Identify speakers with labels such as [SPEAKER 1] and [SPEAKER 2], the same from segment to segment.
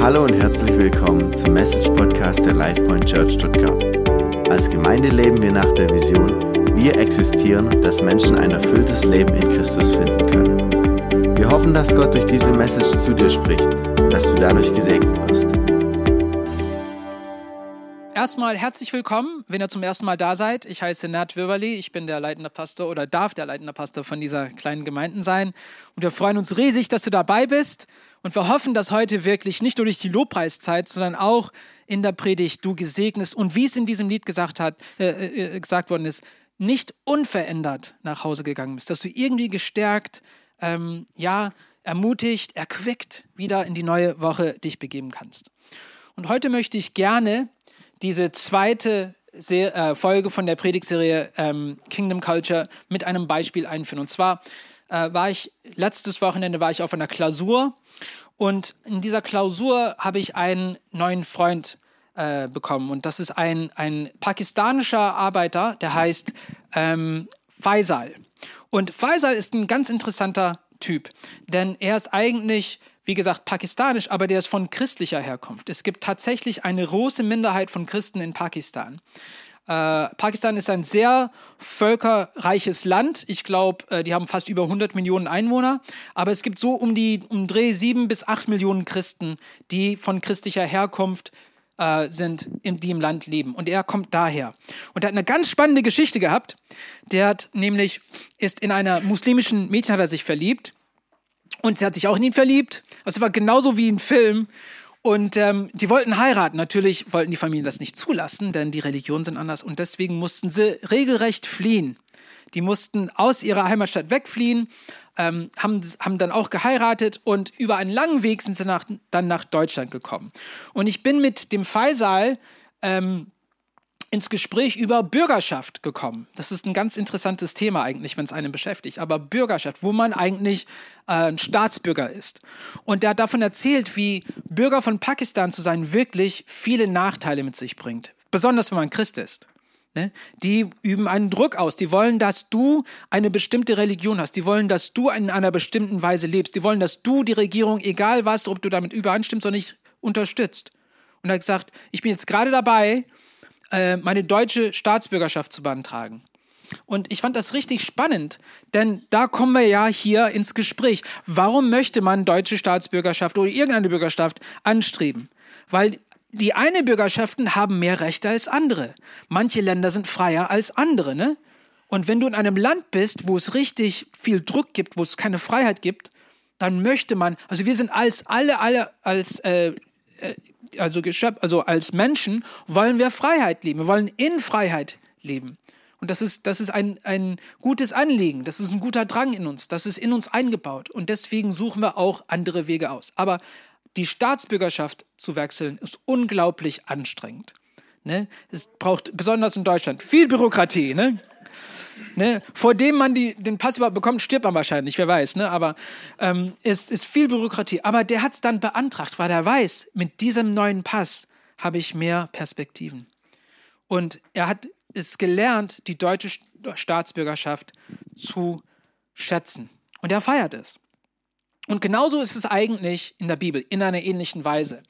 [SPEAKER 1] Hallo und herzlich willkommen zum Message Podcast der LifePoint Church Stuttgart. Als Gemeinde leben wir nach der Vision, wir existieren, dass Menschen ein erfülltes Leben in Christus finden können. Wir hoffen, dass Gott durch diese Message zu dir spricht und dass du dadurch gesegnet wirst.
[SPEAKER 2] Erstmal herzlich willkommen, wenn ihr zum ersten Mal da seid. Ich heiße Nat Wirberli, ich bin der leitende Pastor oder darf der leitende Pastor von dieser kleinen Gemeinde sein. Und wir freuen uns riesig, dass du dabei bist. Und wir hoffen, dass heute wirklich nicht nur durch die Lobpreiszeit, sondern auch in der Predigt du gesegnest und wie es in diesem Lied gesagt, hat, äh, äh, gesagt worden ist, nicht unverändert nach Hause gegangen bist, dass du irgendwie gestärkt, ähm, ja, ermutigt, erquickt wieder in die neue Woche dich begeben kannst. Und heute möchte ich gerne diese zweite Se äh, Folge von der Predigtserie ähm, Kingdom Culture mit einem Beispiel einführen. Und zwar äh, war ich letztes Wochenende war ich auf einer Klausur und in dieser Klausur habe ich einen neuen Freund äh, bekommen und das ist ein, ein pakistanischer Arbeiter, der heißt ähm, Faisal. Und Faisal ist ein ganz interessanter Typ, denn er ist eigentlich wie gesagt, pakistanisch, aber der ist von christlicher Herkunft. Es gibt tatsächlich eine große Minderheit von Christen in Pakistan. Äh, Pakistan ist ein sehr völkerreiches Land. Ich glaube, äh, die haben fast über 100 Millionen Einwohner. Aber es gibt so um die um Dreh sieben bis acht Millionen Christen, die von christlicher Herkunft äh, sind, in, die im Land leben. Und er kommt daher. Und er hat eine ganz spannende Geschichte gehabt. Der hat nämlich, ist in einer muslimischen Mädchen hat er sich verliebt. Und sie hat sich auch in ihn verliebt. Also war genauso wie ein Film. Und ähm, die wollten heiraten. Natürlich wollten die Familien das nicht zulassen, denn die Religionen sind anders. Und deswegen mussten sie regelrecht fliehen. Die mussten aus ihrer Heimatstadt wegfliehen, ähm, haben, haben dann auch geheiratet und über einen langen Weg sind sie nach, dann nach Deutschland gekommen. Und ich bin mit dem Faisal ähm, ins Gespräch über Bürgerschaft gekommen. Das ist ein ganz interessantes Thema eigentlich, wenn es einen beschäftigt. Aber Bürgerschaft, wo man eigentlich äh, ein Staatsbürger ist. Und er hat davon erzählt, wie Bürger von Pakistan zu sein wirklich viele Nachteile mit sich bringt. Besonders wenn man Christ ist. Ne? Die üben einen Druck aus. Die wollen, dass du eine bestimmte Religion hast. Die wollen, dass du in einer bestimmten Weise lebst. Die wollen, dass du die Regierung, egal was, ob du damit übereinstimmst oder nicht, unterstützt. Und er hat gesagt, ich bin jetzt gerade dabei, äh, meine deutsche Staatsbürgerschaft zu beantragen. Und ich fand das richtig spannend, denn da kommen wir ja hier ins Gespräch. Warum möchte man deutsche Staatsbürgerschaft oder irgendeine Bürgerschaft anstreben? Weil die eine Bürgerschaften haben mehr Rechte als andere. Manche Länder sind freier als andere, ne? Und wenn du in einem Land bist, wo es richtig viel Druck gibt, wo es keine Freiheit gibt, dann möchte man, also wir sind als alle, alle als äh, äh, also, also als Menschen wollen wir Freiheit leben. Wir wollen in Freiheit leben. Und das ist, das ist ein, ein gutes Anliegen, das ist ein guter Drang in uns, das ist in uns eingebaut. Und deswegen suchen wir auch andere Wege aus. Aber die Staatsbürgerschaft zu wechseln, ist unglaublich anstrengend. Ne? Es braucht besonders in Deutschland viel Bürokratie. Ne? Ne? Vor dem man die, den Pass überhaupt bekommt, stirbt man wahrscheinlich, wer weiß. Ne? Aber ähm, es ist viel Bürokratie. Aber der hat es dann beantragt, weil er weiß, mit diesem neuen Pass habe ich mehr Perspektiven. Und er hat es gelernt, die deutsche Staatsbürgerschaft zu schätzen. Und er feiert es. Und genauso ist es eigentlich in der Bibel, in einer ähnlichen Weise.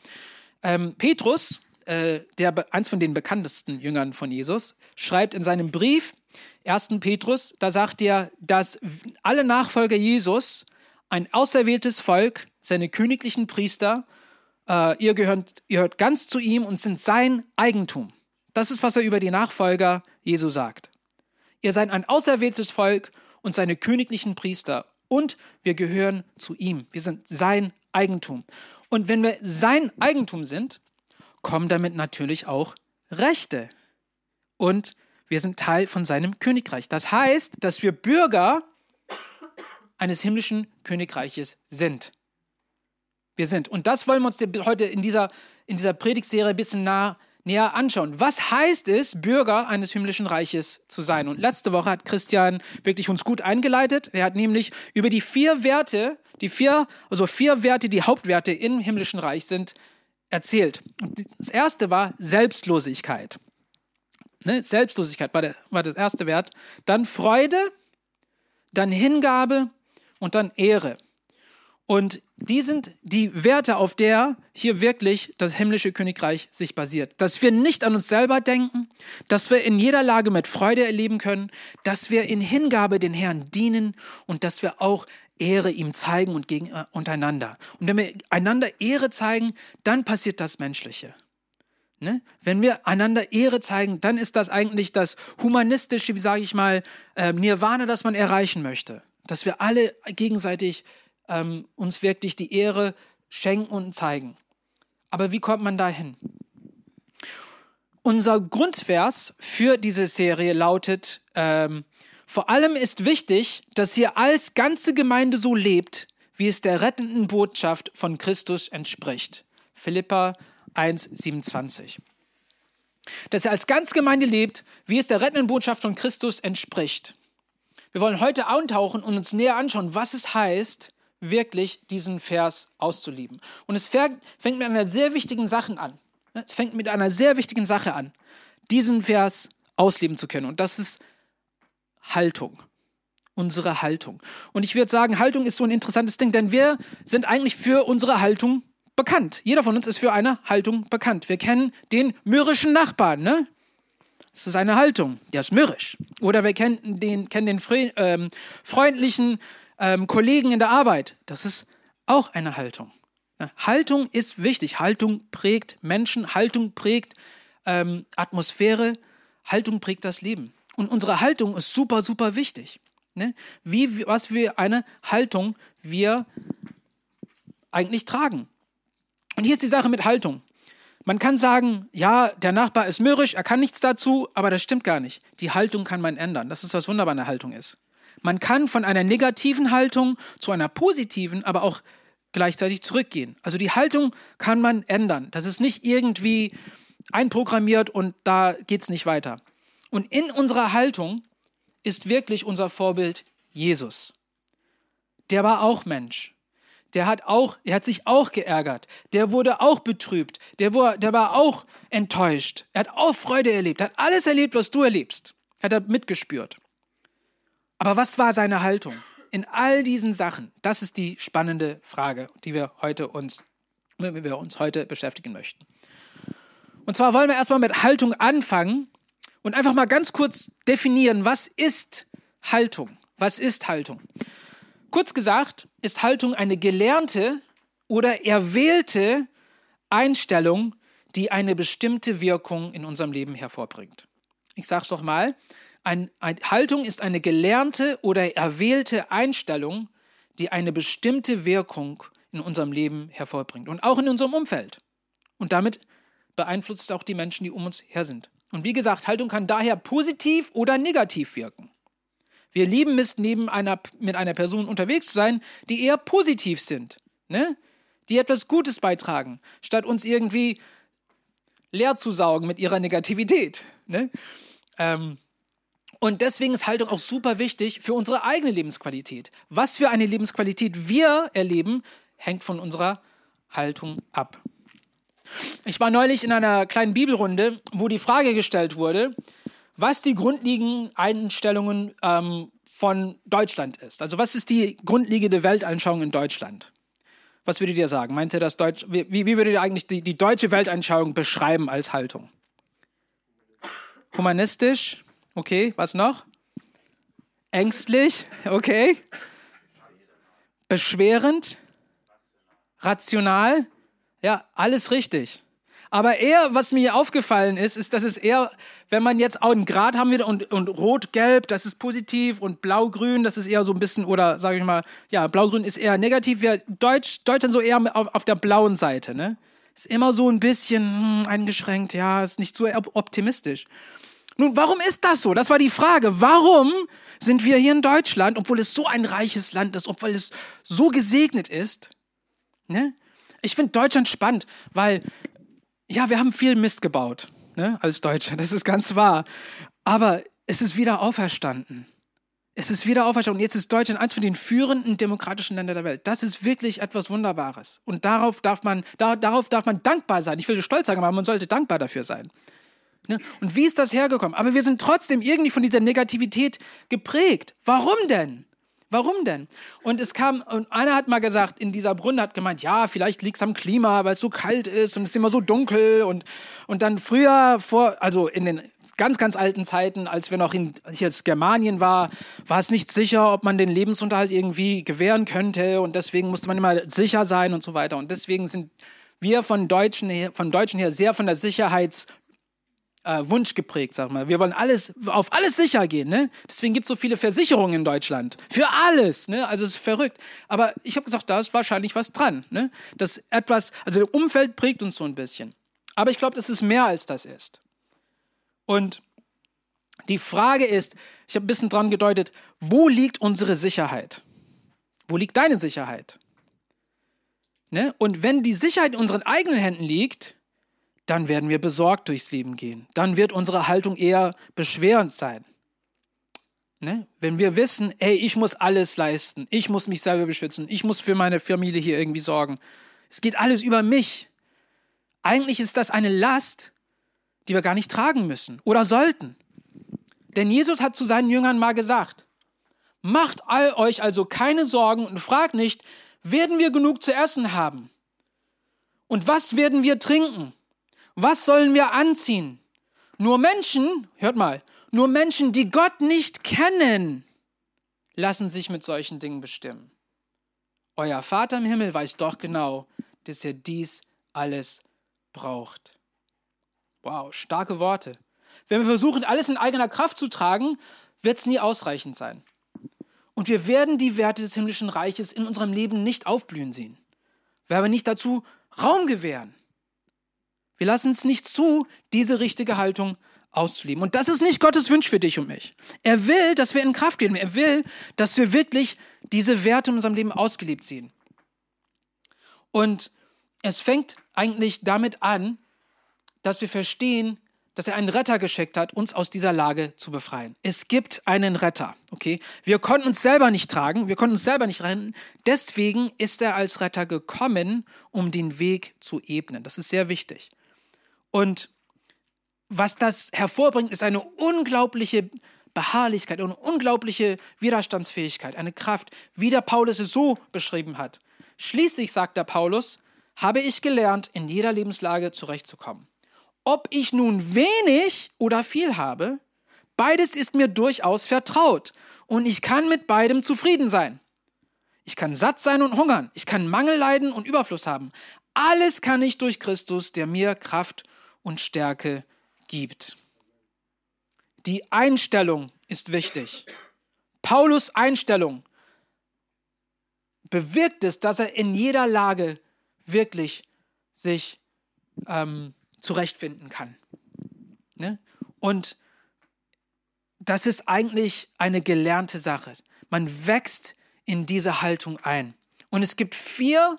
[SPEAKER 2] Ähm, Petrus, äh, der, eins von den bekanntesten Jüngern von Jesus, schreibt in seinem Brief 1. Petrus, da sagt er, dass alle Nachfolger Jesus ein auserwähltes Volk, seine königlichen Priester, äh, ihr, gehört, ihr hört ganz zu ihm und sind sein Eigentum. Das ist, was er über die Nachfolger Jesu sagt. Ihr seid ein auserwähltes Volk und seine königlichen Priester und wir gehören zu ihm. Wir sind sein Eigentum. Und wenn wir sein Eigentum sind, kommen damit natürlich auch Rechte und wir sind Teil von seinem Königreich. Das heißt, dass wir Bürger eines himmlischen Königreiches sind. Wir sind. Und das wollen wir uns heute in dieser, in dieser Predigtserie ein bisschen nah, näher anschauen. Was heißt es, Bürger eines himmlischen Reiches zu sein? Und letzte Woche hat Christian wirklich uns gut eingeleitet. Er hat nämlich über die vier Werte, die vier, also vier Werte, die Hauptwerte im himmlischen Reich sind, erzählt. Das erste war Selbstlosigkeit. Ne? Selbstlosigkeit war, der, war der erste Wert. Dann Freude, dann Hingabe und dann Ehre. Und die sind die Werte, auf der hier wirklich das himmlische Königreich sich basiert. Dass wir nicht an uns selber denken, dass wir in jeder Lage mit Freude erleben können, dass wir in Hingabe den Herrn dienen und dass wir auch Ehre ihm zeigen und gegen, äh, untereinander. Und wenn wir einander Ehre zeigen, dann passiert das Menschliche. Ne? Wenn wir einander Ehre zeigen, dann ist das eigentlich das humanistische, wie sage ich mal, äh, Nirvana, das man erreichen möchte. Dass wir alle gegenseitig ähm, uns wirklich die Ehre schenken und zeigen. Aber wie kommt man dahin? Unser Grundvers für diese Serie lautet, ähm, vor allem ist wichtig, dass ihr als ganze Gemeinde so lebt, wie es der rettenden Botschaft von Christus entspricht. Philippa 1,27. Dass ihr als ganze Gemeinde lebt, wie es der rettenden Botschaft von Christus entspricht. Wir wollen heute eintauchen und uns näher anschauen, was es heißt, wirklich diesen Vers auszulieben. Und es fängt mit einer sehr wichtigen Sache an. Es fängt mit einer sehr wichtigen Sache an, diesen Vers ausleben zu können. Und das ist Haltung. Unsere Haltung. Und ich würde sagen, Haltung ist so ein interessantes Ding, denn wir sind eigentlich für unsere Haltung bekannt. Jeder von uns ist für eine Haltung bekannt. Wir kennen den mürrischen Nachbarn, ne? Das ist eine Haltung, der ist mürrisch. Oder wir kennen den, kennen den ähm, freundlichen ähm, Kollegen in der Arbeit. Das ist auch eine Haltung. Haltung ist wichtig. Haltung prägt Menschen, Haltung prägt ähm, Atmosphäre, Haltung prägt das Leben. Und unsere Haltung ist super, super wichtig. Ne? Wie, was für eine Haltung wir eigentlich tragen. Und hier ist die Sache mit Haltung. Man kann sagen, ja, der Nachbar ist mürrisch, er kann nichts dazu, aber das stimmt gar nicht. Die Haltung kann man ändern. Das ist, was wunderbar eine Haltung ist. Man kann von einer negativen Haltung zu einer positiven, aber auch gleichzeitig zurückgehen. Also die Haltung kann man ändern. Das ist nicht irgendwie einprogrammiert und da geht es nicht weiter. Und in unserer Haltung ist wirklich unser Vorbild Jesus. Der war auch Mensch. Der hat auch, er hat sich auch geärgert. Der wurde auch betrübt. Der war, der war auch enttäuscht. Er hat auch Freude erlebt. Er hat alles erlebt, was du erlebst. Hat er mitgespürt. Aber was war seine Haltung in all diesen Sachen? Das ist die spannende Frage, die wir heute uns, mit wir uns heute beschäftigen möchten. Und zwar wollen wir erstmal mit Haltung anfangen und einfach mal ganz kurz definieren, was ist Haltung? Was ist Haltung? Kurz gesagt, ist Haltung eine gelernte oder erwählte Einstellung, die eine bestimmte Wirkung in unserem Leben hervorbringt. Ich sage es doch mal, ein, ein, Haltung ist eine gelernte oder erwählte Einstellung, die eine bestimmte Wirkung in unserem Leben hervorbringt und auch in unserem Umfeld. Und damit beeinflusst es auch die Menschen, die um uns her sind. Und wie gesagt, Haltung kann daher positiv oder negativ wirken. Wir lieben es, neben einer, mit einer Person unterwegs zu sein, die eher positiv sind, ne? die etwas Gutes beitragen, statt uns irgendwie leer zu saugen mit ihrer Negativität. Ne? Ähm, und deswegen ist Haltung auch super wichtig für unsere eigene Lebensqualität. Was für eine Lebensqualität wir erleben, hängt von unserer Haltung ab. Ich war neulich in einer kleinen Bibelrunde, wo die Frage gestellt wurde, was die grundlegenden Einstellungen ähm, von Deutschland ist. Also was ist die grundlegende Weltanschauung in Deutschland? Was würdet ihr sagen? Meint ihr das Deutsch? Wie, wie würdet ihr eigentlich die, die deutsche Weltanschauung beschreiben als Haltung? Humanistisch? Okay, was noch? Ängstlich, okay. Beschwerend, rational, ja, alles richtig. Aber eher, was mir aufgefallen ist, ist, dass es eher, wenn man jetzt auch einen Grad haben will und, und rot-gelb, das ist positiv und blau-grün, das ist eher so ein bisschen, oder sage ich mal, ja, blau-grün ist eher negativ, wir Deutsch, Deutschland so eher auf, auf der blauen Seite, ne? Ist immer so ein bisschen hm, eingeschränkt, ja, ist nicht so optimistisch. Nun, warum ist das so? Das war die Frage. Warum sind wir hier in Deutschland, obwohl es so ein reiches Land ist, obwohl es so gesegnet ist? Ne? Ich finde Deutschland spannend, weil, ja, wir haben viel Mist gebaut, ne, als Deutsche, das ist ganz wahr. Aber es ist wieder auferstanden. Es ist wieder auferstanden. Und jetzt ist Deutschland eins von den führenden demokratischen Ländern der Welt. Das ist wirklich etwas Wunderbares. Und darauf darf man, da, darauf darf man dankbar sein. Ich will stolz sagen, aber man sollte dankbar dafür sein. Ne? Und wie ist das hergekommen? Aber wir sind trotzdem irgendwie von dieser Negativität geprägt. Warum denn? Warum denn? Und es kam, und einer hat mal gesagt, in dieser Brunne hat gemeint, ja, vielleicht liegt es am Klima, weil es so kalt ist und es ist immer so dunkel. Und, und dann früher, vor, also in den ganz, ganz alten Zeiten, als wir noch in hier Germanien war, war es nicht sicher, ob man den Lebensunterhalt irgendwie gewähren könnte. Und deswegen musste man immer sicher sein und so weiter. Und deswegen sind wir von Deutschen her, von Deutschen her sehr von der Sicherheits- äh, Wunsch geprägt, sag mal. Wir wollen alles, auf alles sicher gehen, ne? Deswegen gibt es so viele Versicherungen in Deutschland. Für alles, ne? Also es ist verrückt. Aber ich habe gesagt, da ist wahrscheinlich was dran, ne? Das etwas, also das Umfeld prägt uns so ein bisschen. Aber ich glaube, dass es mehr als das ist. Und die Frage ist, ich habe ein bisschen dran gedeutet, wo liegt unsere Sicherheit? Wo liegt deine Sicherheit? Ne? Und wenn die Sicherheit in unseren eigenen Händen liegt, dann werden wir besorgt durchs Leben gehen. Dann wird unsere Haltung eher beschwerend sein. Ne? Wenn wir wissen, ey, ich muss alles leisten, ich muss mich selber beschützen, ich muss für meine Familie hier irgendwie sorgen. Es geht alles über mich. Eigentlich ist das eine Last, die wir gar nicht tragen müssen oder sollten. Denn Jesus hat zu seinen Jüngern mal gesagt, macht all euch also keine Sorgen und fragt nicht, werden wir genug zu essen haben? Und was werden wir trinken? Was sollen wir anziehen? Nur Menschen, hört mal, nur Menschen, die Gott nicht kennen, lassen sich mit solchen Dingen bestimmen. Euer Vater im Himmel weiß doch genau, dass ihr dies alles braucht. Wow, starke Worte. Wenn wir versuchen, alles in eigener Kraft zu tragen, wird es nie ausreichend sein. Und wir werden die Werte des himmlischen Reiches in unserem Leben nicht aufblühen sehen, weil wir nicht dazu Raum gewähren. Wir lassen es nicht zu, diese richtige Haltung auszuleben. Und das ist nicht Gottes Wunsch für dich und mich. Er will, dass wir in Kraft gehen. Er will, dass wir wirklich diese Werte in unserem Leben ausgelebt sehen. Und es fängt eigentlich damit an, dass wir verstehen, dass er einen Retter geschickt hat, uns aus dieser Lage zu befreien. Es gibt einen Retter, okay? Wir konnten uns selber nicht tragen, wir konnten uns selber nicht retten. Deswegen ist er als Retter gekommen, um den Weg zu ebnen. Das ist sehr wichtig. Und was das hervorbringt, ist eine unglaubliche Beharrlichkeit, eine unglaubliche Widerstandsfähigkeit, eine Kraft, wie der Paulus es so beschrieben hat. Schließlich, sagt der Paulus, habe ich gelernt, in jeder Lebenslage zurechtzukommen. Ob ich nun wenig oder viel habe, beides ist mir durchaus vertraut und ich kann mit beidem zufrieden sein. Ich kann satt sein und hungern, ich kann Mangel leiden und Überfluss haben. Alles kann ich durch Christus, der mir Kraft und Stärke gibt. Die Einstellung ist wichtig. Paulus Einstellung bewirkt es, dass er in jeder Lage wirklich sich ähm, zurechtfinden kann. Ne? Und das ist eigentlich eine gelernte Sache. Man wächst in diese Haltung ein. Und es gibt vier,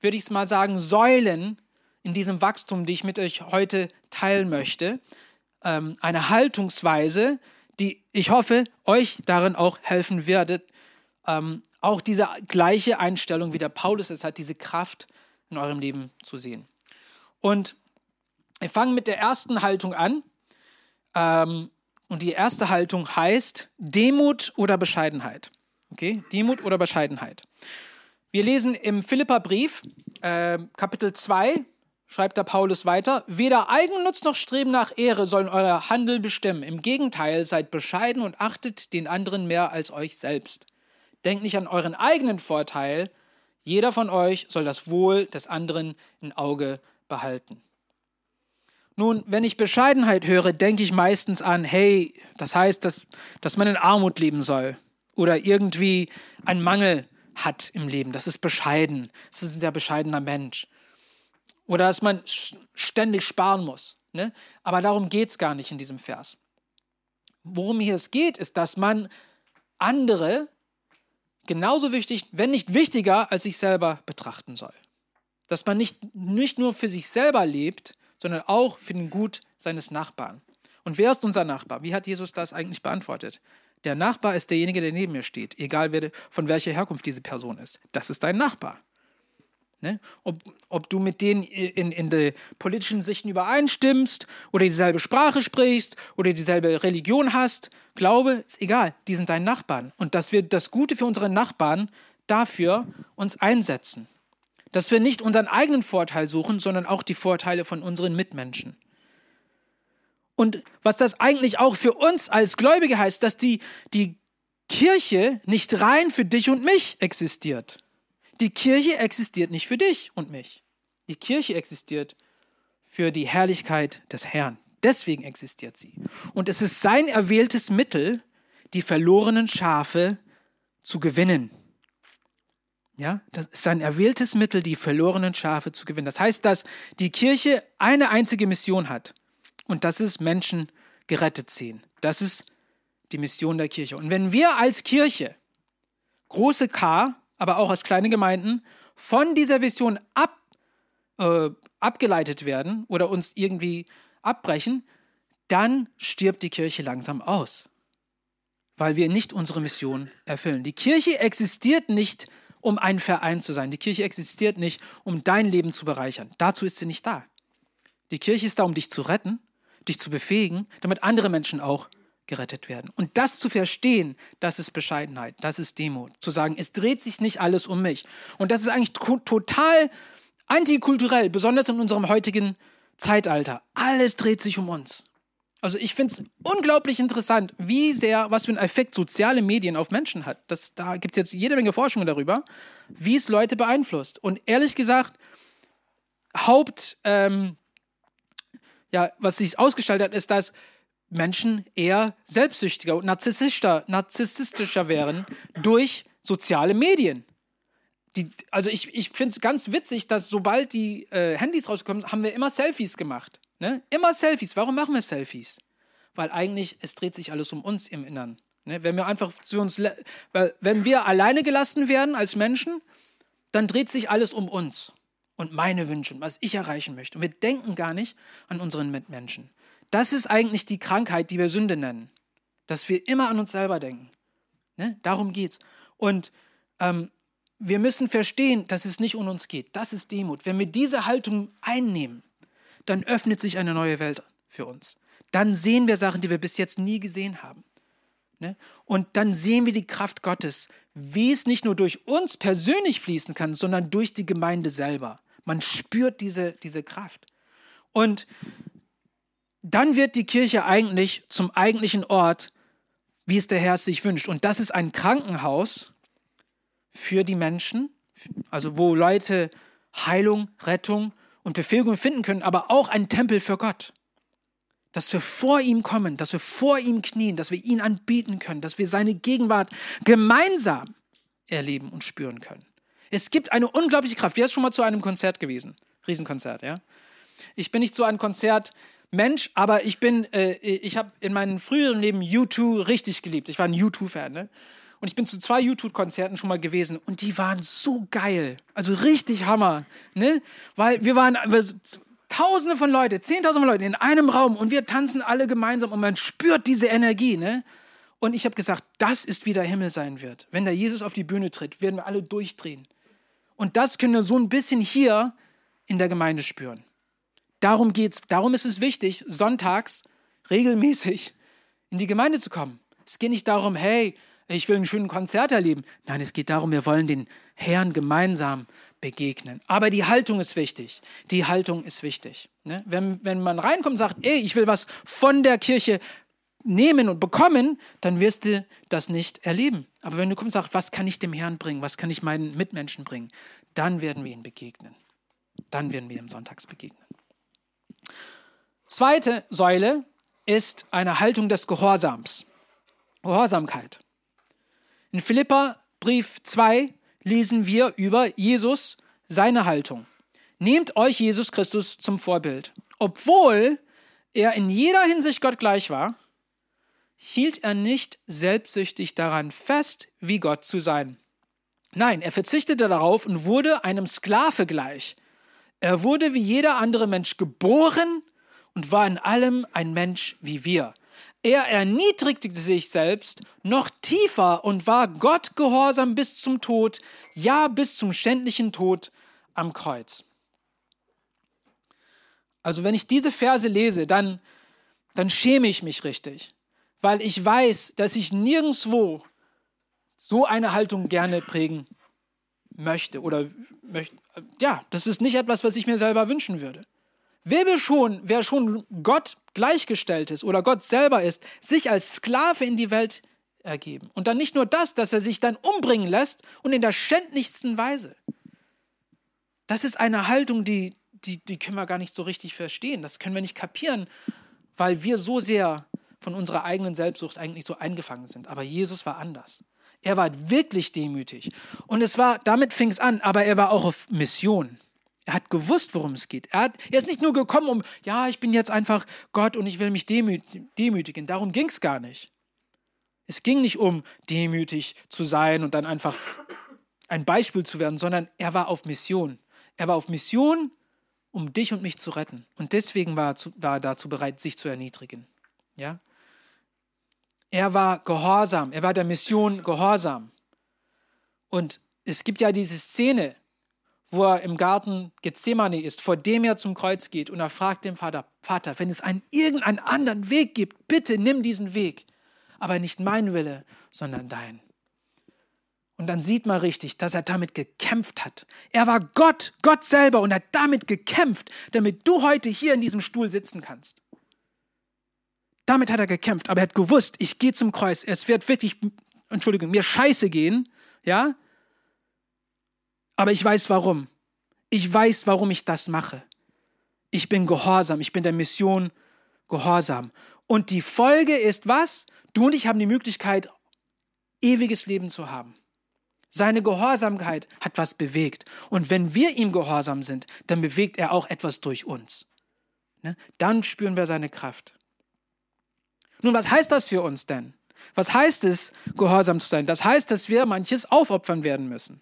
[SPEAKER 2] würde ich es mal sagen, Säulen in diesem Wachstum, die ich mit euch heute teilen möchte. Ähm, eine Haltungsweise, die ich hoffe, euch darin auch helfen wird, ähm, auch diese gleiche Einstellung, wie der Paulus es hat, diese Kraft in eurem Leben zu sehen. Und wir fangen mit der ersten Haltung an. Ähm, und die erste Haltung heißt Demut oder Bescheidenheit. Okay, Demut oder Bescheidenheit. Wir lesen im Philipperbrief, äh, Kapitel 2, schreibt der Paulus weiter, weder Eigennutz noch Streben nach Ehre sollen euer Handeln bestimmen. Im Gegenteil, seid bescheiden und achtet den anderen mehr als euch selbst. Denkt nicht an euren eigenen Vorteil. Jeder von euch soll das Wohl des anderen im Auge behalten. Nun, wenn ich Bescheidenheit höre, denke ich meistens an, hey, das heißt, dass, dass man in Armut leben soll oder irgendwie einen Mangel hat im Leben. Das ist bescheiden. Das ist ein sehr bescheidener Mensch. Oder dass man ständig sparen muss. Ne? Aber darum geht es gar nicht in diesem Vers. Worum hier es geht, ist, dass man andere genauso wichtig, wenn nicht wichtiger, als sich selber betrachten soll. Dass man nicht, nicht nur für sich selber lebt, sondern auch für den Gut seines Nachbarn. Und wer ist unser Nachbar? Wie hat Jesus das eigentlich beantwortet? Der Nachbar ist derjenige, der neben mir steht, egal von welcher Herkunft diese Person ist. Das ist dein Nachbar. Ne? Ob, ob du mit denen in, in den politischen Sichten übereinstimmst oder dieselbe Sprache sprichst oder dieselbe Religion hast, Glaube, ist egal, die sind deine Nachbarn. Und dass wir das Gute für unsere Nachbarn dafür uns einsetzen. Dass wir nicht unseren eigenen Vorteil suchen, sondern auch die Vorteile von unseren Mitmenschen. Und was das eigentlich auch für uns als Gläubige heißt, dass die, die Kirche nicht rein für dich und mich existiert. Die Kirche existiert nicht für dich und mich. Die Kirche existiert für die Herrlichkeit des Herrn. Deswegen existiert sie. Und es ist sein erwähltes Mittel, die verlorenen Schafe zu gewinnen. Ja, das ist sein erwähltes Mittel, die verlorenen Schafe zu gewinnen. Das heißt, dass die Kirche eine einzige Mission hat. Und das ist Menschen gerettet sehen. Das ist die Mission der Kirche. Und wenn wir als Kirche, große K, aber auch als kleine Gemeinden, von dieser Vision ab, äh, abgeleitet werden oder uns irgendwie abbrechen, dann stirbt die Kirche langsam aus, weil wir nicht unsere Mission erfüllen. Die Kirche existiert nicht, um ein Verein zu sein. Die Kirche existiert nicht, um dein Leben zu bereichern. Dazu ist sie nicht da. Die Kirche ist da, um dich zu retten, dich zu befähigen, damit andere Menschen auch gerettet werden. Und das zu verstehen, das ist Bescheidenheit, das ist Demut. Zu sagen, es dreht sich nicht alles um mich. Und das ist eigentlich total antikulturell, besonders in unserem heutigen Zeitalter. Alles dreht sich um uns. Also ich finde es unglaublich interessant, wie sehr, was für einen Effekt soziale Medien auf Menschen hat. Das, da gibt es jetzt jede Menge Forschung darüber, wie es Leute beeinflusst. Und ehrlich gesagt, Haupt, ähm, ja, was sich ausgestaltet hat, ist, dass Menschen eher selbstsüchtiger und narzisstischer, narzisstischer wären durch soziale Medien. Die, also ich, ich finde es ganz witzig, dass sobald die äh, Handys rauskommen, haben wir immer Selfies gemacht. Ne? Immer Selfies. Warum machen wir Selfies? Weil eigentlich, es dreht sich alles um uns im Innern. Ne? Wenn wir einfach zu uns, weil wenn wir alleine gelassen werden als Menschen, dann dreht sich alles um uns und meine Wünsche und was ich erreichen möchte. Und wir denken gar nicht an unseren Mitmenschen. Das ist eigentlich die Krankheit, die wir Sünde nennen. Dass wir immer an uns selber denken. Ne? Darum geht's. Und ähm, wir müssen verstehen, dass es nicht um uns geht. Das ist Demut. Wenn wir diese Haltung einnehmen, dann öffnet sich eine neue Welt für uns. Dann sehen wir Sachen, die wir bis jetzt nie gesehen haben. Ne? Und dann sehen wir die Kraft Gottes, wie es nicht nur durch uns persönlich fließen kann, sondern durch die Gemeinde selber. Man spürt diese, diese Kraft. Und dann wird die Kirche eigentlich zum eigentlichen Ort, wie es der Herr sich wünscht. Und das ist ein Krankenhaus für die Menschen, also wo Leute Heilung, Rettung und Befähigung finden können, aber auch ein Tempel für Gott. Dass wir vor ihm kommen, dass wir vor ihm knien, dass wir ihn anbieten können, dass wir seine Gegenwart gemeinsam erleben und spüren können. Es gibt eine unglaubliche Kraft. Wer ist schon mal zu einem Konzert gewesen? Riesenkonzert, ja? Ich bin nicht zu einem Konzert Mensch, aber ich bin, äh, ich habe in meinem früheren Leben U2 richtig geliebt. Ich war ein U2-Fan, ne? Und ich bin zu zwei YouTube-Konzerten schon mal gewesen und die waren so geil. Also richtig Hammer. Ne? Weil wir waren Tausende von Leuten, Zehntausende von Leuten in einem Raum und wir tanzen alle gemeinsam und man spürt diese Energie. Ne? Und ich habe gesagt, das ist wie der Himmel sein wird. Wenn der Jesus auf die Bühne tritt, werden wir alle durchdrehen. Und das können wir so ein bisschen hier in der Gemeinde spüren. Darum geht's. Darum ist es wichtig, sonntags regelmäßig in die Gemeinde zu kommen. Es geht nicht darum, hey, ich will einen schönen Konzert erleben. Nein, es geht darum, wir wollen den Herrn gemeinsam begegnen. Aber die Haltung ist wichtig. Die Haltung ist wichtig. Ne? Wenn, wenn man reinkommt und sagt, ey, ich will was von der Kirche nehmen und bekommen, dann wirst du das nicht erleben. Aber wenn du kommst und sagst, was kann ich dem Herrn bringen, was kann ich meinen Mitmenschen bringen, dann werden wir ihm begegnen. Dann werden wir ihm sonntags begegnen. Zweite Säule ist eine Haltung des Gehorsams. Gehorsamkeit. In Philippa Brief 2 lesen wir über Jesus, seine Haltung. Nehmt euch Jesus Christus zum Vorbild. Obwohl er in jeder Hinsicht Gott gleich war, hielt er nicht selbstsüchtig daran fest, wie Gott zu sein. Nein, er verzichtete darauf und wurde einem Sklave gleich. Er wurde wie jeder andere Mensch geboren und war in allem ein Mensch wie wir. Er erniedrigte sich selbst noch tiefer und war Gott gehorsam bis zum Tod, ja bis zum schändlichen Tod am Kreuz. Also wenn ich diese Verse lese, dann, dann schäme ich mich richtig, weil ich weiß, dass ich nirgendwo so eine Haltung gerne prägen möchte oder möchte. Ja, das ist nicht etwas, was ich mir selber wünschen würde. Wer will schon, wer schon Gott gleichgestellt ist oder Gott selber ist, sich als Sklave in die Welt ergeben. Und dann nicht nur das, dass er sich dann umbringen lässt und in der schändlichsten Weise. Das ist eine Haltung, die, die, die können wir gar nicht so richtig verstehen. Das können wir nicht kapieren, weil wir so sehr von unserer eigenen Selbstsucht eigentlich so eingefangen sind. Aber Jesus war anders. Er war wirklich demütig. Und es war, damit fing es an, aber er war auch auf Mission. Er hat gewusst, worum es geht. Er, hat, er ist nicht nur gekommen, um, ja, ich bin jetzt einfach Gott und ich will mich demütigen. Darum ging es gar nicht. Es ging nicht um demütig zu sein und dann einfach ein Beispiel zu werden, sondern er war auf Mission. Er war auf Mission, um dich und mich zu retten. Und deswegen war er, zu, war er dazu bereit, sich zu erniedrigen. Ja? Er war gehorsam. Er war der Mission gehorsam. Und es gibt ja diese Szene, wo er im Garten Gethsemane ist, vor dem er zum Kreuz geht und er fragt den Vater, Vater, wenn es einen irgendeinen anderen Weg gibt, bitte nimm diesen Weg aber nicht mein Wille, sondern dein. Und dann sieht man richtig, dass er damit gekämpft hat. Er war Gott, Gott selber und hat damit gekämpft, damit du heute hier in diesem Stuhl sitzen kannst. Damit hat er gekämpft, aber er hat gewusst, ich gehe zum Kreuz, es wird wirklich, Entschuldigung, mir scheiße gehen, ja? Aber ich weiß warum. Ich weiß, warum ich das mache. Ich bin gehorsam, ich bin der Mission gehorsam. Und die Folge ist was? Du und ich haben die Möglichkeit, ewiges Leben zu haben. Seine Gehorsamkeit hat was bewegt. Und wenn wir ihm gehorsam sind, dann bewegt er auch etwas durch uns. Ne? Dann spüren wir seine Kraft. Nun, was heißt das für uns denn? Was heißt es, gehorsam zu sein? Das heißt, dass wir manches aufopfern werden müssen.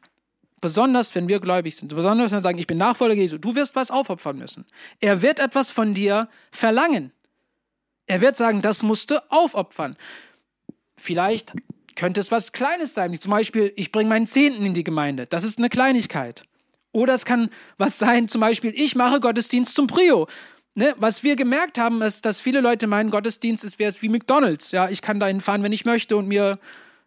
[SPEAKER 2] Besonders, wenn wir gläubig sind. Besonders, wenn wir sagen, ich bin Nachfolger Jesu. Du wirst was aufopfern müssen. Er wird etwas von dir verlangen. Er wird sagen, das musst du aufopfern. Vielleicht könnte es was Kleines sein, zum Beispiel, ich bringe meinen Zehnten in die Gemeinde. Das ist eine Kleinigkeit. Oder es kann was sein, zum Beispiel, ich mache Gottesdienst zum Prio. Ne? Was wir gemerkt haben, ist, dass viele Leute meinen, Gottesdienst ist wäre es wie McDonalds. Ja, ich kann dahin fahren, wenn ich möchte und mir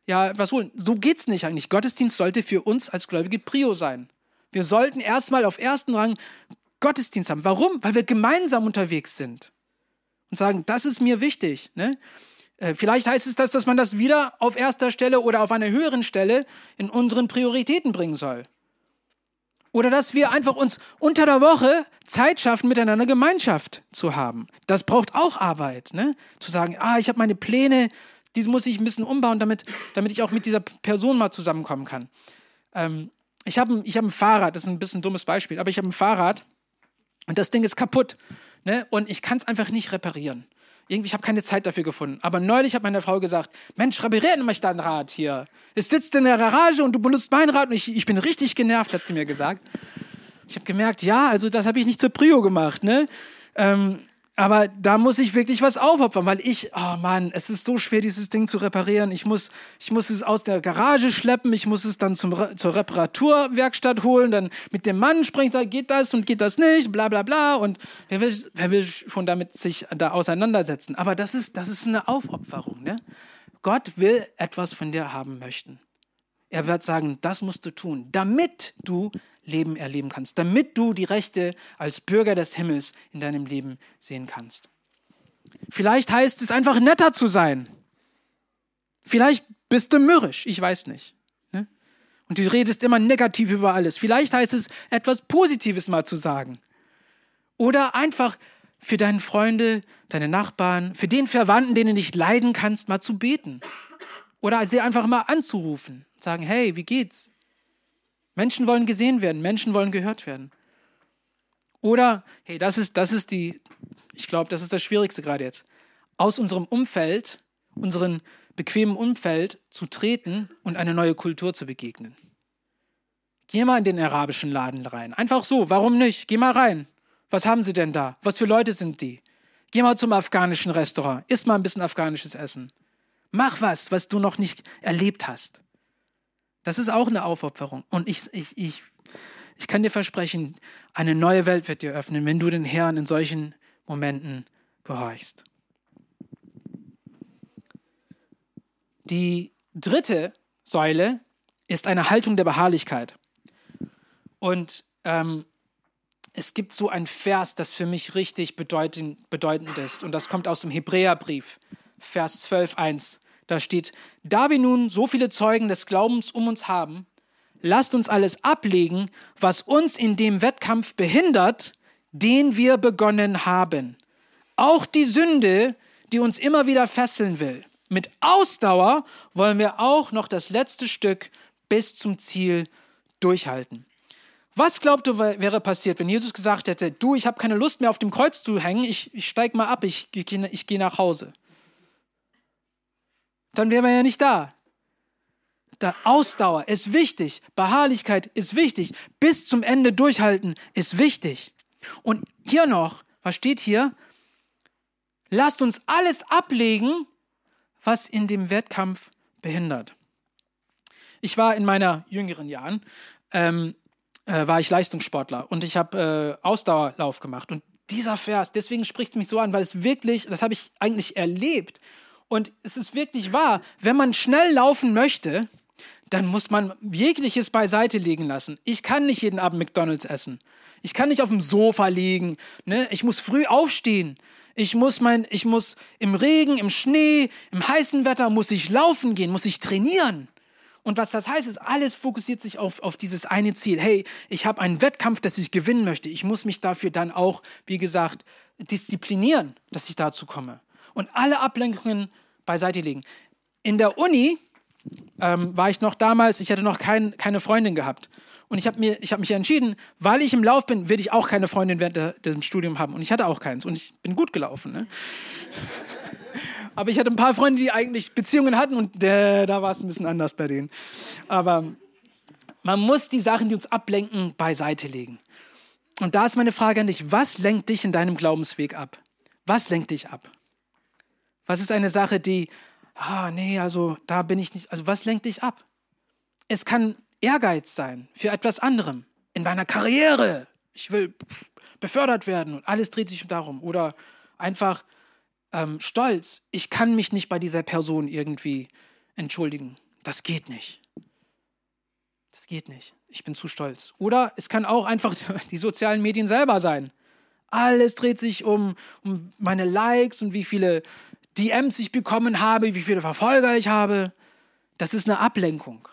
[SPEAKER 2] ja was holen. So geht's nicht eigentlich. Gottesdienst sollte für uns als Gläubige Prio sein. Wir sollten erstmal auf ersten Rang Gottesdienst haben. Warum? Weil wir gemeinsam unterwegs sind und sagen, das ist mir wichtig. Ne? Äh, vielleicht heißt es das, dass man das wieder auf erster Stelle oder auf einer höheren Stelle in unseren Prioritäten bringen soll. Oder dass wir einfach uns unter der Woche Zeit schaffen, miteinander Gemeinschaft zu haben. Das braucht auch Arbeit. Ne? Zu sagen, ah, ich habe meine Pläne, diese muss ich ein bisschen umbauen, damit, damit ich auch mit dieser Person mal zusammenkommen kann. Ähm, ich habe ich hab ein Fahrrad, das ist ein bisschen ein dummes Beispiel, aber ich habe ein Fahrrad und das Ding ist kaputt. Ne? Und ich kann es einfach nicht reparieren. Irgendwie, ich habe keine Zeit dafür gefunden. Aber neulich hat meine Frau gesagt, Mensch, repariere mich dein Rad hier. Es sitzt in der Garage und du benutzt mein Rad und ich, ich bin richtig genervt, hat sie mir gesagt. Ich habe gemerkt, ja, also das habe ich nicht zur Prio gemacht. Ne? Ähm, aber da muss ich wirklich was aufopfern, weil ich, oh Mann, es ist so schwer, dieses Ding zu reparieren. Ich muss, ich muss es aus der Garage schleppen, ich muss es dann zum, zur Reparaturwerkstatt holen, dann mit dem Mann sprechen, da geht das und geht das nicht, bla bla bla. Und wer will, wer will schon damit sich da auseinandersetzen? Aber das ist, das ist eine Aufopferung. Ne? Gott will etwas von dir haben möchten. Er wird sagen, das musst du tun, damit du Leben erleben kannst, damit du die Rechte als Bürger des Himmels in deinem Leben sehen kannst. Vielleicht heißt es einfach netter zu sein. Vielleicht bist du mürrisch, ich weiß nicht. Ne? Und du redest immer negativ über alles. Vielleicht heißt es, etwas Positives mal zu sagen. Oder einfach für deine Freunde, deine Nachbarn, für den Verwandten, den du nicht leiden kannst, mal zu beten. Oder sie einfach mal anzurufen. Sagen, hey, wie geht's? Menschen wollen gesehen werden, Menschen wollen gehört werden. Oder, hey, das ist, das ist die, ich glaube, das ist das Schwierigste gerade jetzt, aus unserem Umfeld, unserem bequemen Umfeld zu treten und eine neue Kultur zu begegnen. Geh mal in den arabischen Laden rein. Einfach so, warum nicht? Geh mal rein. Was haben sie denn da? Was für Leute sind die? Geh mal zum afghanischen Restaurant. Iss mal ein bisschen afghanisches Essen. Mach was, was du noch nicht erlebt hast. Das ist auch eine Aufopferung. Und ich, ich, ich, Ich kann dir versprechen, eine neue Welt wird dir öffnen, wenn du den Herrn in solchen Momenten gehorchst. Die dritte Säule ist eine Haltung der Beharrlichkeit. Und ähm, es gibt so ein Vers, das für mich richtig bedeutend, bedeutend ist. Und das kommt aus dem Hebräerbrief, Vers 12, 1. Da steht, da wir nun so viele Zeugen des Glaubens um uns haben, lasst uns alles ablegen, was uns in dem Wettkampf behindert, den wir begonnen haben. Auch die Sünde, die uns immer wieder fesseln will. Mit Ausdauer wollen wir auch noch das letzte Stück bis zum Ziel durchhalten. Was glaubt du, wäre passiert, wenn Jesus gesagt hätte, du, ich habe keine Lust mehr auf dem Kreuz zu hängen, ich, ich steig mal ab, ich, ich, ich gehe nach Hause. Dann wären wir ja nicht da. Da Ausdauer ist wichtig, Beharrlichkeit ist wichtig, bis zum Ende durchhalten ist wichtig. Und hier noch, was steht hier? Lasst uns alles ablegen, was in dem Wettkampf behindert. Ich war in meiner jüngeren Jahren, ähm, äh, war ich Leistungssportler und ich habe äh, Ausdauerlauf gemacht. Und dieser Vers, deswegen spricht es mich so an, weil es wirklich, das habe ich eigentlich erlebt. Und es ist wirklich wahr, wenn man schnell laufen möchte, dann muss man jegliches beiseite legen lassen. Ich kann nicht jeden Abend McDonalds essen. Ich kann nicht auf dem Sofa liegen. Ne? Ich muss früh aufstehen. Ich muss mein, ich muss im Regen, im Schnee, im heißen Wetter muss ich laufen gehen, muss ich trainieren. Und was das heißt, ist, alles fokussiert sich auf, auf dieses eine Ziel. Hey, ich habe einen Wettkampf, das ich gewinnen möchte. Ich muss mich dafür dann auch, wie gesagt, disziplinieren, dass ich dazu komme. Und alle Ablenkungen beiseite legen. In der Uni ähm, war ich noch damals, ich hatte noch kein, keine Freundin gehabt. Und ich habe hab mich entschieden, weil ich im Lauf bin, will ich auch keine Freundin während dem Studium haben. Und ich hatte auch keins. Und ich bin gut gelaufen. Ne? Aber ich hatte ein paar Freunde, die eigentlich Beziehungen hatten und äh, da war es ein bisschen anders bei denen. Aber man muss die Sachen, die uns ablenken, beiseite legen. Und da ist meine Frage an dich, was lenkt dich in deinem Glaubensweg ab? Was lenkt dich ab? Was ist eine Sache, die, ah, nee, also da bin ich nicht, also was lenkt dich ab? Es kann Ehrgeiz sein für etwas anderem, in meiner Karriere. Ich will befördert werden und alles dreht sich darum. Oder einfach ähm, Stolz, ich kann mich nicht bei dieser Person irgendwie entschuldigen. Das geht nicht. Das geht nicht. Ich bin zu stolz. Oder es kann auch einfach die sozialen Medien selber sein. Alles dreht sich um, um meine Likes und wie viele DMs ich bekommen habe, wie viele Verfolger ich habe. Das ist eine Ablenkung.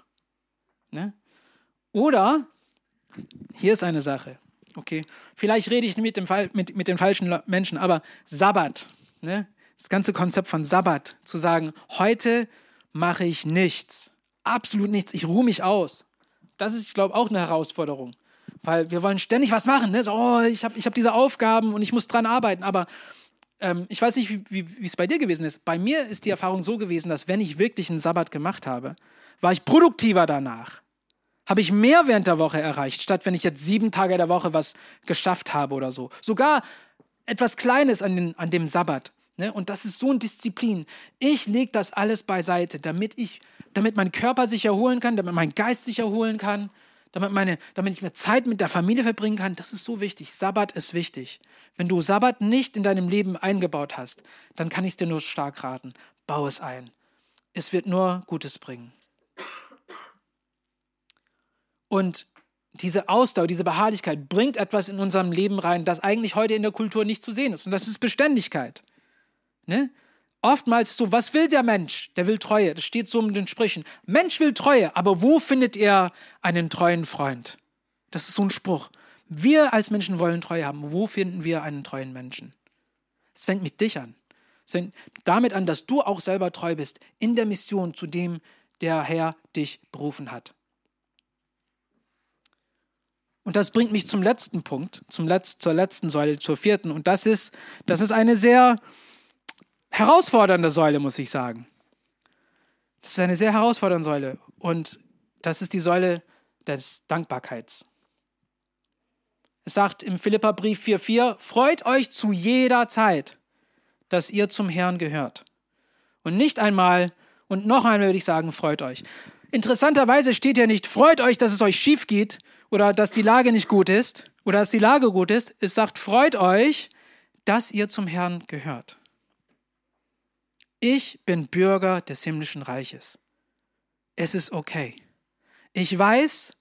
[SPEAKER 2] Ne? Oder, hier ist eine Sache, okay, vielleicht rede ich mit, dem, mit, mit den falschen Menschen, aber Sabbat, ne? das ganze Konzept von Sabbat, zu sagen, heute mache ich nichts, absolut nichts, ich ruhe mich aus. Das ist, ich glaube, auch eine Herausforderung. Weil wir wollen ständig was machen. Ne? So, oh, ich habe ich hab diese Aufgaben und ich muss dran arbeiten. Aber ähm, ich weiß nicht, wie es bei dir gewesen ist. Bei mir ist die Erfahrung so gewesen, dass wenn ich wirklich einen Sabbat gemacht habe, war ich produktiver danach. Habe ich mehr während der Woche erreicht, statt wenn ich jetzt sieben Tage der Woche was geschafft habe oder so. Sogar etwas Kleines an, den, an dem Sabbat. Ne? Und das ist so eine Disziplin. Ich lege das alles beiseite, damit ich, damit mein Körper sich erholen kann, damit mein Geist sich erholen kann, damit, meine, damit ich mehr Zeit mit der Familie verbringen kann. Das ist so wichtig. Sabbat ist wichtig. Wenn du Sabbat nicht in deinem Leben eingebaut hast, dann kann ich es dir nur stark raten. Bau es ein. Es wird nur Gutes bringen. Und diese Ausdauer, diese Beharrlichkeit bringt etwas in unserem Leben rein, das eigentlich heute in der Kultur nicht zu sehen ist. Und das ist Beständigkeit. Ne? Oftmals so, was will der Mensch? Der will Treue. Das steht so in den Sprüchen. Mensch will Treue, aber wo findet er einen treuen Freund? Das ist so ein Spruch. Wir als Menschen wollen Treue haben. Wo finden wir einen treuen Menschen? Es fängt mit dich an. Es fängt damit an, dass du auch selber treu bist in der Mission, zu dem der Herr dich berufen hat. Und das bringt mich zum letzten Punkt, zum Letz-, zur letzten Säule, zur vierten. Und das ist, das ist eine sehr herausfordernde Säule, muss ich sagen. Das ist eine sehr herausfordernde Säule. Und das ist die Säule des Dankbarkeits. Es sagt im Philipperbrief 4,4: Freut euch zu jeder Zeit, dass ihr zum Herrn gehört. Und nicht einmal, und noch einmal würde ich sagen, freut euch. Interessanterweise steht ja nicht, freut euch, dass es euch schief geht oder dass die Lage nicht gut ist oder dass die Lage gut ist. Es sagt, freut euch, dass ihr zum Herrn gehört. Ich bin Bürger des himmlischen Reiches. Es ist okay. Ich weiß,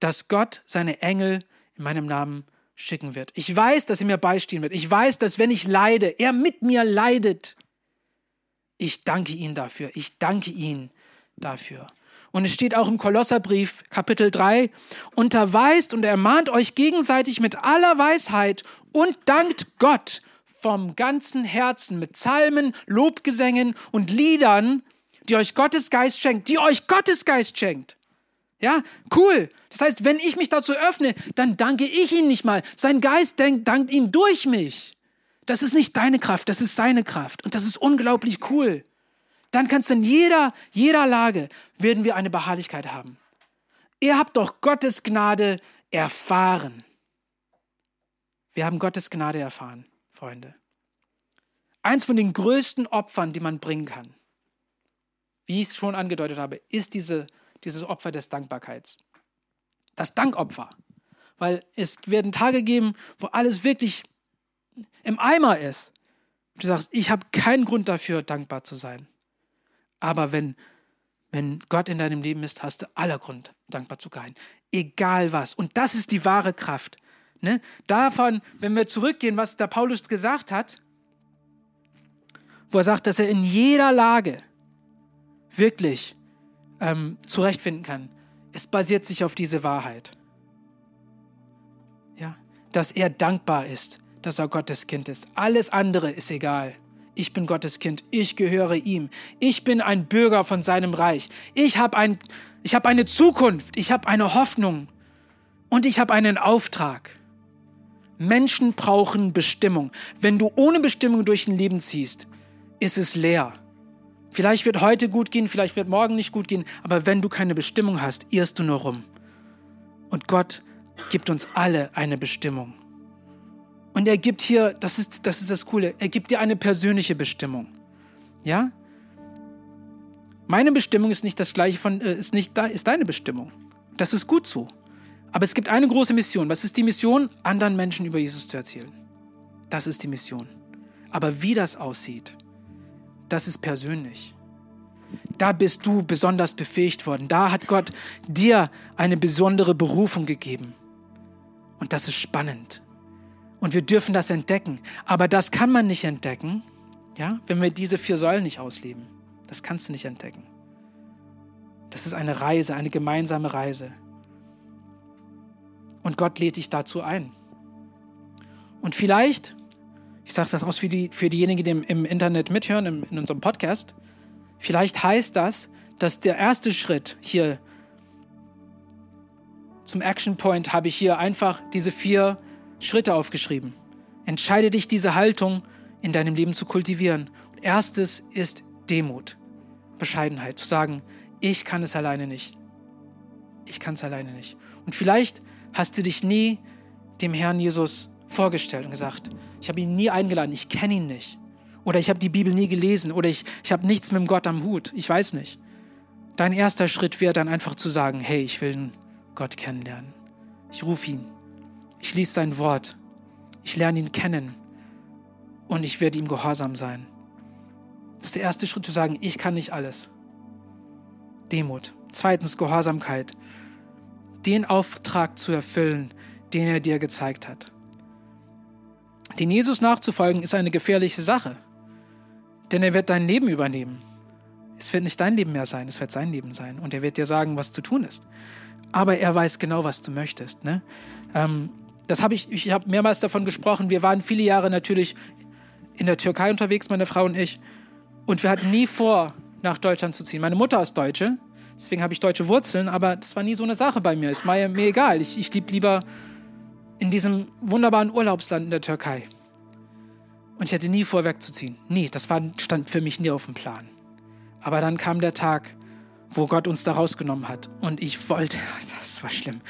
[SPEAKER 2] dass Gott seine Engel in meinem Namen schicken wird. Ich weiß, dass er mir beistehen wird. Ich weiß, dass wenn ich leide, er mit mir leidet. Ich danke ihm dafür. Ich danke ihm dafür. Und es steht auch im Kolosserbrief Kapitel 3, unterweist und ermahnt euch gegenseitig mit aller Weisheit und dankt Gott vom ganzen Herzen mit Psalmen, Lobgesängen und Liedern, die euch Gottes Geist schenkt, die euch Gottes Geist schenkt. Ja, cool. Das heißt, wenn ich mich dazu öffne, dann danke ich ihn nicht mal. Sein Geist dankt, dankt ihn durch mich. Das ist nicht deine Kraft, das ist seine Kraft. Und das ist unglaublich cool dann kannst du in jeder, jeder Lage, werden wir eine Beharrlichkeit haben. Ihr habt doch Gottes Gnade erfahren. Wir haben Gottes Gnade erfahren, Freunde. Eins von den größten Opfern, die man bringen kann, wie ich es schon angedeutet habe, ist diese, dieses Opfer des Dankbarkeits. Das Dankopfer. Weil es werden Tage geben, wo alles wirklich im Eimer ist. Du sagst, ich habe keinen Grund dafür, dankbar zu sein. Aber wenn, wenn Gott in deinem Leben ist, hast du aller Grund, dankbar zu sein. Egal was. Und das ist die wahre Kraft. Ne? Davon, wenn wir zurückgehen, was der Paulus gesagt hat, wo er sagt, dass er in jeder Lage wirklich ähm, zurechtfinden kann. Es basiert sich auf diese Wahrheit. Ja, dass er dankbar ist, dass er Gottes Kind ist. Alles andere ist egal. Ich bin Gottes Kind, ich gehöre ihm. Ich bin ein Bürger von seinem Reich. Ich habe ein, hab eine Zukunft, ich habe eine Hoffnung und ich habe einen Auftrag. Menschen brauchen Bestimmung. Wenn du ohne Bestimmung durch ein Leben ziehst, ist es leer. Vielleicht wird heute gut gehen, vielleicht wird morgen nicht gut gehen, aber wenn du keine Bestimmung hast, irrst du nur rum. Und Gott gibt uns alle eine Bestimmung. Und er gibt hier, das ist, das ist das Coole, er gibt dir eine persönliche Bestimmung. Ja? Meine Bestimmung ist nicht das gleiche von, äh, ist nicht ist deine Bestimmung. Das ist gut so. Aber es gibt eine große Mission. Was ist die Mission? Anderen Menschen über Jesus zu erzählen. Das ist die Mission. Aber wie das aussieht, das ist persönlich. Da bist du besonders befähigt worden. Da hat Gott dir eine besondere Berufung gegeben. Und das ist spannend. Und wir dürfen das entdecken. Aber das kann man nicht entdecken, ja, wenn wir diese vier Säulen nicht ausleben. Das kannst du nicht entdecken. Das ist eine Reise, eine gemeinsame Reise. Und Gott lädt dich dazu ein. Und vielleicht, ich sage das aus für, die, für diejenigen, die im, im Internet mithören, im, in unserem Podcast, vielleicht heißt das, dass der erste Schritt hier zum Action Point habe ich hier einfach diese vier Schritte aufgeschrieben. Entscheide dich, diese Haltung in deinem Leben zu kultivieren. erstes ist Demut, Bescheidenheit, zu sagen, ich kann es alleine nicht. Ich kann es alleine nicht. Und vielleicht hast du dich nie dem Herrn Jesus vorgestellt und gesagt, ich habe ihn nie eingeladen, ich kenne ihn nicht. Oder ich habe die Bibel nie gelesen oder ich, ich habe nichts mit Gott am Hut, ich weiß nicht. Dein erster Schritt wäre dann einfach zu sagen, hey, ich will Gott kennenlernen. Ich rufe ihn. Ich lese sein Wort. Ich lerne ihn kennen. Und ich werde ihm gehorsam sein. Das ist der erste Schritt zu sagen, ich kann nicht alles. Demut. Zweitens Gehorsamkeit. Den Auftrag zu erfüllen, den er dir gezeigt hat. Den Jesus nachzufolgen ist eine gefährliche Sache. Denn er wird dein Leben übernehmen. Es wird nicht dein Leben mehr sein, es wird sein Leben sein. Und er wird dir sagen, was zu tun ist. Aber er weiß genau, was du möchtest. Ne? Ähm, das habe ich, ich habe mehrmals davon gesprochen. Wir waren viele Jahre natürlich in der Türkei unterwegs, meine Frau und ich. Und wir hatten nie vor, nach Deutschland zu ziehen. Meine Mutter ist Deutsche, deswegen habe ich deutsche Wurzeln, aber das war nie so eine Sache bei mir. Ist mir, mir egal. Ich, ich liebe lieber in diesem wunderbaren Urlaubsland in der Türkei. Und ich hatte nie vor, wegzuziehen. Nie. Das war, stand für mich nie auf dem Plan. Aber dann kam der Tag, wo Gott uns da rausgenommen hat. Und ich wollte, das war schlimm.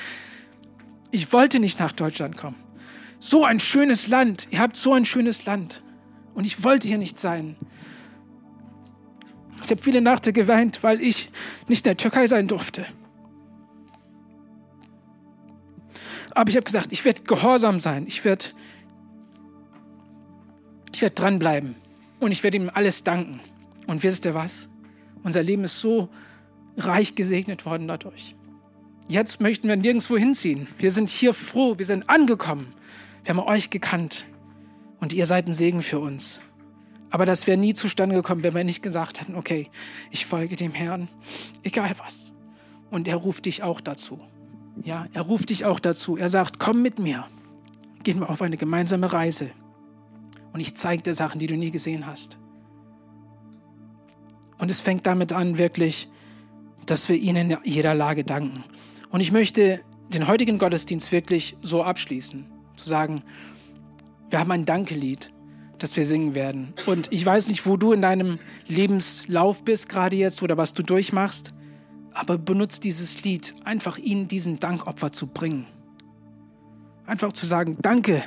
[SPEAKER 2] Ich wollte nicht nach Deutschland kommen. So ein schönes Land. Ihr habt so ein schönes Land. Und ich wollte hier nicht sein. Ich habe viele Nächte geweint, weil ich nicht in der Türkei sein durfte. Aber ich habe gesagt, ich werde gehorsam sein. Ich werde ich werd dranbleiben. Und ich werde ihm alles danken. Und wisst ihr was? Unser Leben ist so reich gesegnet worden dadurch. Jetzt möchten wir nirgendwo hinziehen. Wir sind hier froh, wir sind angekommen. Wir haben euch gekannt und ihr seid ein Segen für uns. Aber das wäre nie zustande gekommen, wenn wir nicht gesagt hätten, okay, ich folge dem Herrn, egal was. Und er ruft dich auch dazu. Ja, er ruft dich auch dazu. Er sagt, komm mit mir. Gehen wir auf eine gemeinsame Reise. Und ich zeige dir Sachen, die du nie gesehen hast. Und es fängt damit an, wirklich, dass wir ihnen in jeder Lage danken. Und ich möchte den heutigen Gottesdienst wirklich so abschließen, zu sagen, wir haben ein Dankelied, das wir singen werden. Und ich weiß nicht, wo du in deinem Lebenslauf bist, gerade jetzt, oder was du durchmachst, aber benutzt dieses Lied, einfach ihnen diesen Dankopfer zu bringen. Einfach zu sagen, danke,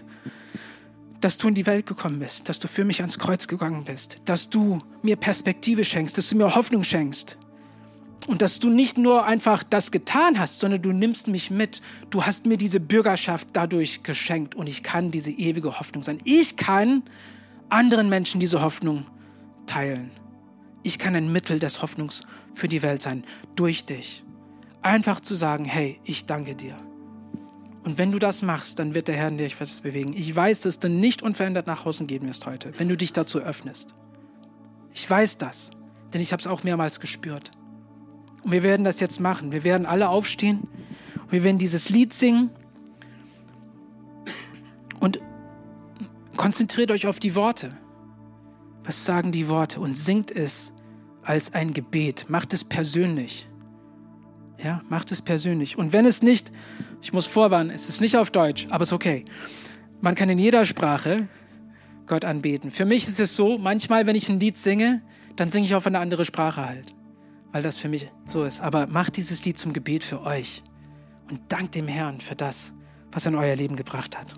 [SPEAKER 2] dass du in die Welt gekommen bist, dass du für mich ans Kreuz gegangen bist, dass du mir Perspektive schenkst, dass du mir Hoffnung schenkst. Und dass du nicht nur einfach das getan hast, sondern du nimmst mich mit. Du hast mir diese Bürgerschaft dadurch geschenkt und ich kann diese ewige Hoffnung sein. Ich kann anderen Menschen diese Hoffnung teilen. Ich kann ein Mittel des Hoffnungs für die Welt sein, durch dich. Einfach zu sagen, hey, ich danke dir. Und wenn du das machst, dann wird der Herr in dir etwas bewegen. Ich weiß, dass du nicht unverändert nach Hause gehen wirst heute, wenn du dich dazu öffnest. Ich weiß das, denn ich habe es auch mehrmals gespürt. Und wir werden das jetzt machen. Wir werden alle aufstehen und wir werden dieses Lied singen. Konzentriert euch auf die Worte. Was sagen die Worte? Und singt es als ein Gebet. Macht es persönlich. Ja, macht es persönlich. Und wenn es nicht, ich muss vorwarnen, es ist nicht auf Deutsch, aber es ist okay. Man kann in jeder Sprache Gott anbeten. Für mich ist es so, manchmal, wenn ich ein Lied singe, dann singe ich auf eine andere Sprache halt, weil das für mich so ist. Aber macht dieses Lied zum Gebet für euch und dankt dem Herrn für das, was er in euer Leben gebracht hat.